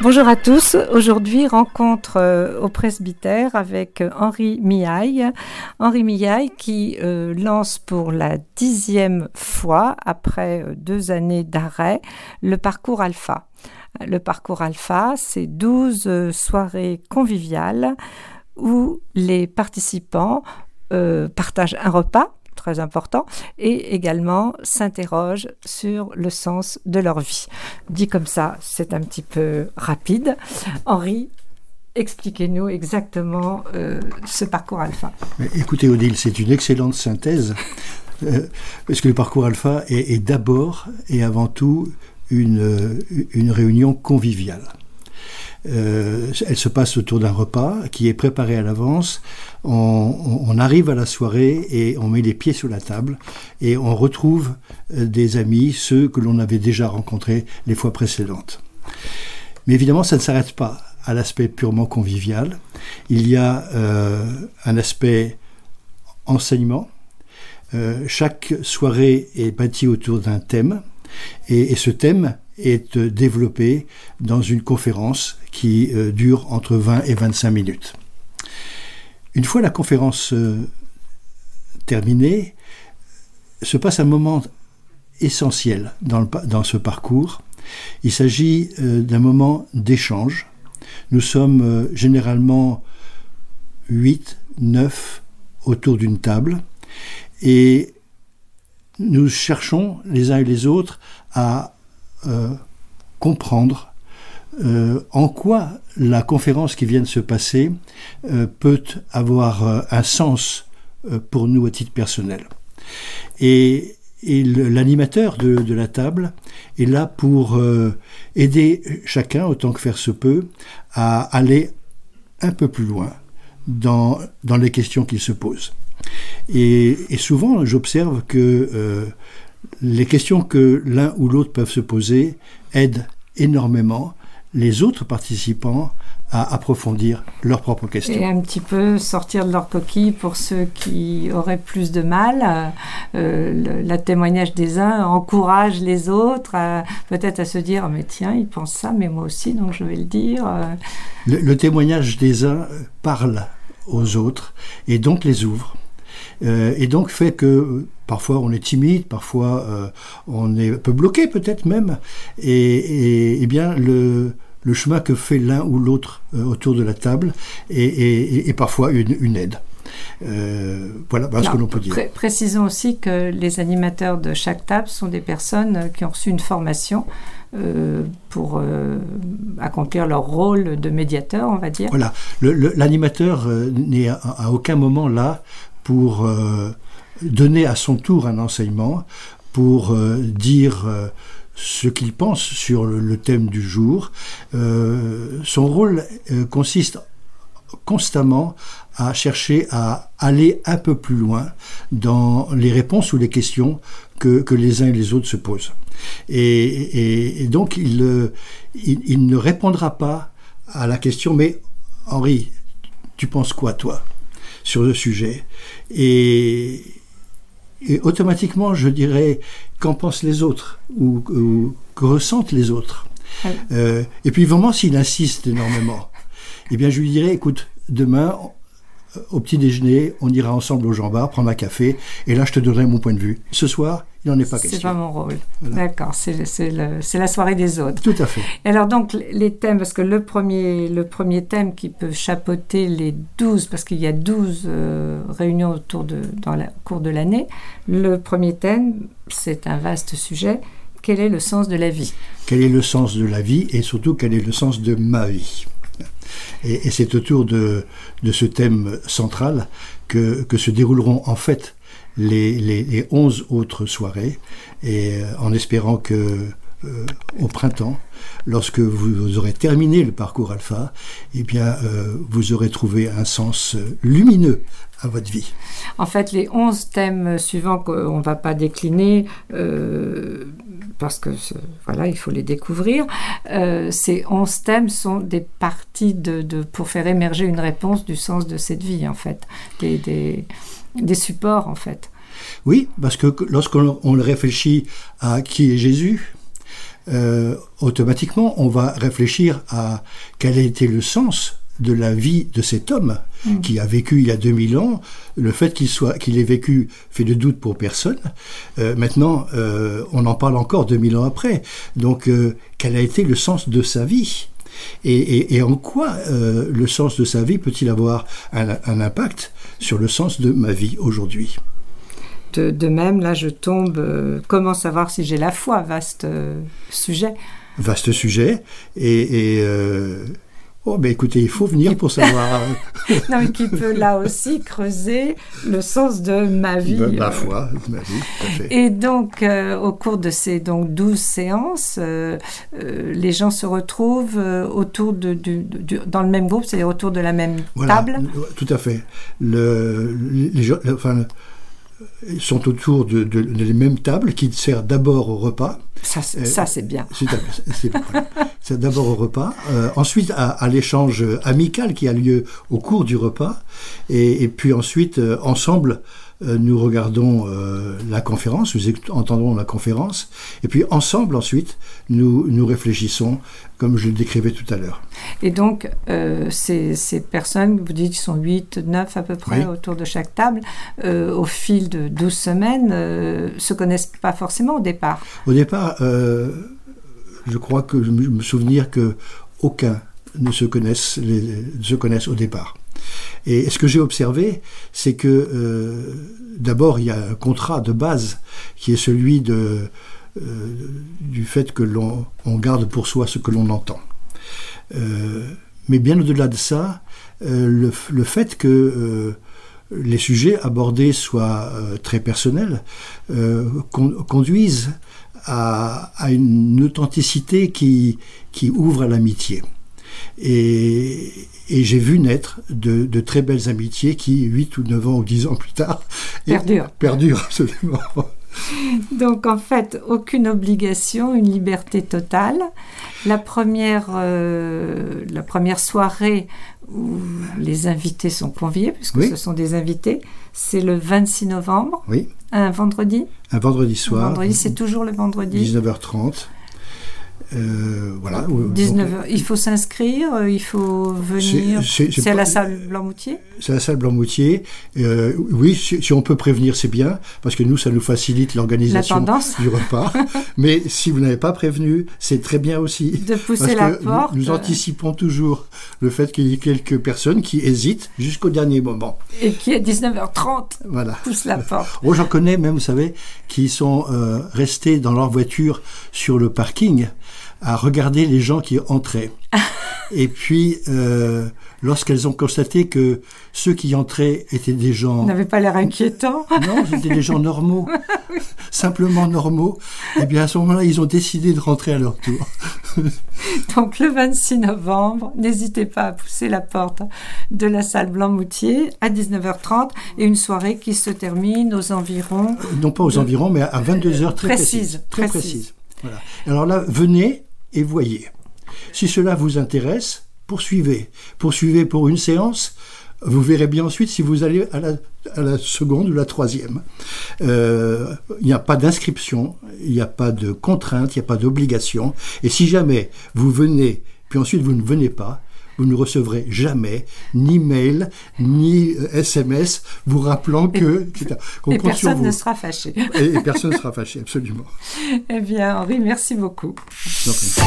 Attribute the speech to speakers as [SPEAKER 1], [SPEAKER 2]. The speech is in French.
[SPEAKER 1] Bonjour à tous. Aujourd'hui, rencontre euh, au presbytère avec euh, Henri Miaille. Henri Miaille qui euh, lance pour la dixième fois, après deux années d'arrêt, le parcours alpha. Le parcours alpha, c'est 12 soirées conviviales où les participants partagent un repas très important, et également s'interrogent sur le sens de leur vie. Dit comme ça, c'est un petit peu rapide. Henri, expliquez-nous exactement euh, ce parcours alpha.
[SPEAKER 2] écoutez Odile, c'est une excellente synthèse, euh, parce que le parcours alpha est, d'abord et avant tout une, une réunion conviviale. Euh, elle se passe autour d'un repas qui est préparé à l'avance. On, arrive à la soirée et on met les pieds sur la table et on retrouve euh, des amis, ceux que l'on avait déjà rencontrés les fois précédentes. Mais évidemment, ça ne s'arrête pas à l'aspect purement convivial. Il y a euh, un aspect enseignement. chaque soirée est bâtie autour d'un thème et ce thème est euh, développé dans une conférence qui euh, dure entre 20 et 25 minutes. Une fois la conférence euh, terminée, se passe un moment essentiel dans, dans ce parcours. Il s'agit d'un moment d'échange. Nous sommes généralement 8, 9 autour d'une table et nous cherchons les uns et les autres à euh, comprendre euh, en quoi la conférence qui vient de se passer euh, peut avoir un sens pour nous à titre personnel. Et, l'animateur de, la table est là pour aider chacun, autant que faire se peut, à aller un peu plus loin dans, dans les questions qu'il se pose. Et, et souvent, j'observe que les questions que l'un ou l'autre peuvent se poser aident énormément les autres participants à approfondir leurs propres questions.
[SPEAKER 1] Et un petit peu sortir de leur coquille pour ceux qui auraient plus de mal. Euh, le, témoignage des uns encourage les autres peut-être à se dire mais tiens, ils pensent ça, mais moi aussi, donc je vais le dire.
[SPEAKER 2] Le, témoignage des uns parle aux autres et donc les ouvre. Euh, et donc fait que Parfois on est timide, parfois euh, on est un peu bloqué peut-être même. Et, bien le, chemin que fait l'un ou l'autre euh, autour de la table est, parfois une, aide. Euh, voilà, ce que l'on peut dire.
[SPEAKER 1] précisons aussi que les animateurs de chaque table sont des personnes qui ont reçu une formation pour accomplir leur rôle de médiateur, on va dire.
[SPEAKER 2] Voilà, l'animateur n'est à, aucun moment là pour donner à son tour un enseignement pour euh, dire euh, ce qu'il pense sur le, thème du jour. Euh, son rôle consiste constamment à chercher à aller un peu plus loin dans les réponses ou les questions que, les uns et les autres se posent. Et, donc il, il, ne répondra pas à la question mais Henri, tu penses quoi toi sur le sujet? Et, et automatiquement, je dirais qu'en pensent les autres ou, que ressentent les autres. Euh, et puis vraiment, s'il insiste énormément, eh bien, je lui dirais, écoute, demain, au petit déjeuner, on ira ensemble au Jean Bar, prendre un café, et là je te donnerai mon point de vue. Ce soir, il n'en est pas question.
[SPEAKER 1] C'est pas mon rôle. D'accord, c'est la soirée des autres.
[SPEAKER 2] Tout à fait.
[SPEAKER 1] alors donc les thèmes, parce que le premier, le premier thème qui peut chapeauter les 12, parce qu'il y a 12 euh, réunions autour de, dans le cours de l'année, le premier thème, c'est un vaste sujet. Quel est le sens de la vie?
[SPEAKER 2] Quel est le sens de la vie et surtout quel est le sens de ma vie? Et, c'est autour de, ce thème central que, se dérouleront en fait les, les, 11 autres soirées, et euh, en espérant que euh, au printemps, lorsque vous aurez terminé le parcours alpha, eh bien, euh, vous aurez trouvé un sens lumineux à votre vie.
[SPEAKER 1] En fait, les 11 thèmes suivants qu'on ne va pas décliner, parce que voilà, il faut les découvrir. Euh, ces 11 thèmes sont des parties de, pour faire émerger une réponse du sens de cette vie, en fait, des, des, supports, en fait.
[SPEAKER 2] Oui, parce que lorsqu'on réfléchit à qui est Jésus, euh, automatiquement, on va réfléchir à quel a été le sens de la vie de cet homme
[SPEAKER 1] Mm.
[SPEAKER 2] qui a vécu il y a 2000 ans. Le fait qu'il soit, qu'il ait vécu fait de doute pour personne. Euh, maintenant, euh, on en parle encore 2000 ans après. Donc, quel a été le sens de sa vie? Et, et- et en quoi euh, le sens de sa vie peut-il avoir un, un impact sur le sens de ma vie aujourd'hui?
[SPEAKER 1] De, de même, là, je tombe. euh, comment savoir si j'ai la foi? Vaste euh, sujet.
[SPEAKER 2] Vaste sujet. Et, et, euh, oh, ben écoutez, il faut venir pour savoir
[SPEAKER 1] non, mais qui peut là aussi creuser le sens de ma vie.
[SPEAKER 2] euh, ma foi, ma vie. tout à fait.
[SPEAKER 1] Et donc, au cours de ces donc, 12 séances, les gens se retrouvent autour de, du- du- dans le même groupe, c'est-à-dire autour de la même
[SPEAKER 2] Voilà,
[SPEAKER 1] table?
[SPEAKER 2] tout à fait. Le, les gens, enfin, sont autour de, de, de les mêmes tables qui servent d'abord au repas.
[SPEAKER 1] Ça, c'est-
[SPEAKER 2] Euh,
[SPEAKER 1] ça, c'est bien.
[SPEAKER 2] C'est d'abord au repas, euh, ensuite à, à l'échange amical qui a lieu au cours du repas, et, et puis ensuite euh, ensemble nous regardons euh, la conférence, nous entendons la conférence, et puis ensemble ensuite nous nous réfléchissons comme je le décrivais tout à l'heure.
[SPEAKER 1] Et donc, euh, ces, ces personnes, vous dites qu'ils sont 8, 9 à peu près
[SPEAKER 2] Oui.
[SPEAKER 1] autour de chaque table, euh, au fil de 12 semaines, euh, se connaissent pas forcément au départ.
[SPEAKER 2] Au départ, euh, je crois que je me souvenir que aucun ne se connaissent, les- se connaissent au départ. Et ce que j'ai observé, c'est que euh, d'abord il y a un contrat de base qui est celui euh, du fait que l'on on garde pour soi ce que l'on entend. Euh, mais bien au-delà de ça, le, fait que les sujets abordés soient très personnels con- conduisent à, une authenticité qui ouvre à l'amitié. Et, et j'ai vu naître de, de très belles amitiés qui, 8 ou 9 ans ou 10 ans plus tard,
[SPEAKER 1] Perdurent.
[SPEAKER 2] Perdurent, absolument.
[SPEAKER 1] Donc, en fait, aucune obligation, une liberté totale. La première, euh, la première soirée où les invités sont conviés, puisque
[SPEAKER 2] Oui.
[SPEAKER 1] ce sont des invités, c'est le 26 novembre,
[SPEAKER 2] Oui,
[SPEAKER 1] un vendredi.
[SPEAKER 2] un vendredi soir,
[SPEAKER 1] vendredi, c'est toujours le vendredi.
[SPEAKER 2] 19h30. Euh, voilà.
[SPEAKER 1] 19 il faut s'inscrire, euh, il faut venir.
[SPEAKER 2] C'est-
[SPEAKER 1] à la salle Blanc-Moutier
[SPEAKER 2] C'est la salle Blanc-Moutier. Euh, oui, si, si on peut prévenir, c'est bien, parce que nous, ça nous facilite l'organisation du repas. Mais si vous n'avez pas prévenu, c'est très bien aussi.
[SPEAKER 1] de pousser la porte.
[SPEAKER 2] nous, nous anticipons toujours le fait qu'il y ait quelques personnes qui hésitent jusqu'au dernier moment.
[SPEAKER 1] et qui à 19h30
[SPEAKER 2] Voilà.
[SPEAKER 1] pousse la porte.
[SPEAKER 2] Oh, j'en connais même, vous savez, qui sont euh, restés dans leur voiture sur le parking à regarder les gens qui entraient. Et puis, euh, lorsqu'elles ont constaté que ceux qui entraient étaient des gens...
[SPEAKER 1] On n'avait pas l'air inquiétant.
[SPEAKER 2] Non, c'était des gens normaux, simplement normaux. Et bien à ce moment-là, ils ont décidé de rentrer à leur tour.
[SPEAKER 1] Donc le 26 novembre, n'hésitez pas à pousser la porte de la salle Blanc-Moutier à 19h30 et une soirée qui se termine aux environs.
[SPEAKER 2] Non pas aux environs, mais à 22 heures très
[SPEAKER 1] Précise,
[SPEAKER 2] précises. Très
[SPEAKER 1] précise.
[SPEAKER 2] précises. Voilà. Alors là, venez et voyez. Si cela vous intéresse, poursuivez. Poursuivez pour une séance. Vous verrez bien ensuite si vous allez à la, seconde ou la troisième. Euh, Il n'y a pas d'inscription, il n'y a pas de contrainte, il n'y a pas d'obligation. Et si jamais vous venez, puis ensuite vous ne venez pas, vous ne recevrez jamais ni mail, ni euh, SMS vous rappelant que...
[SPEAKER 1] Et personne
[SPEAKER 2] vous.
[SPEAKER 1] ne sera fâché.
[SPEAKER 2] Et, et personne ne sera fâché, absolument.
[SPEAKER 1] Eh bien, Henri, merci beaucoup.
[SPEAKER 2] Prie.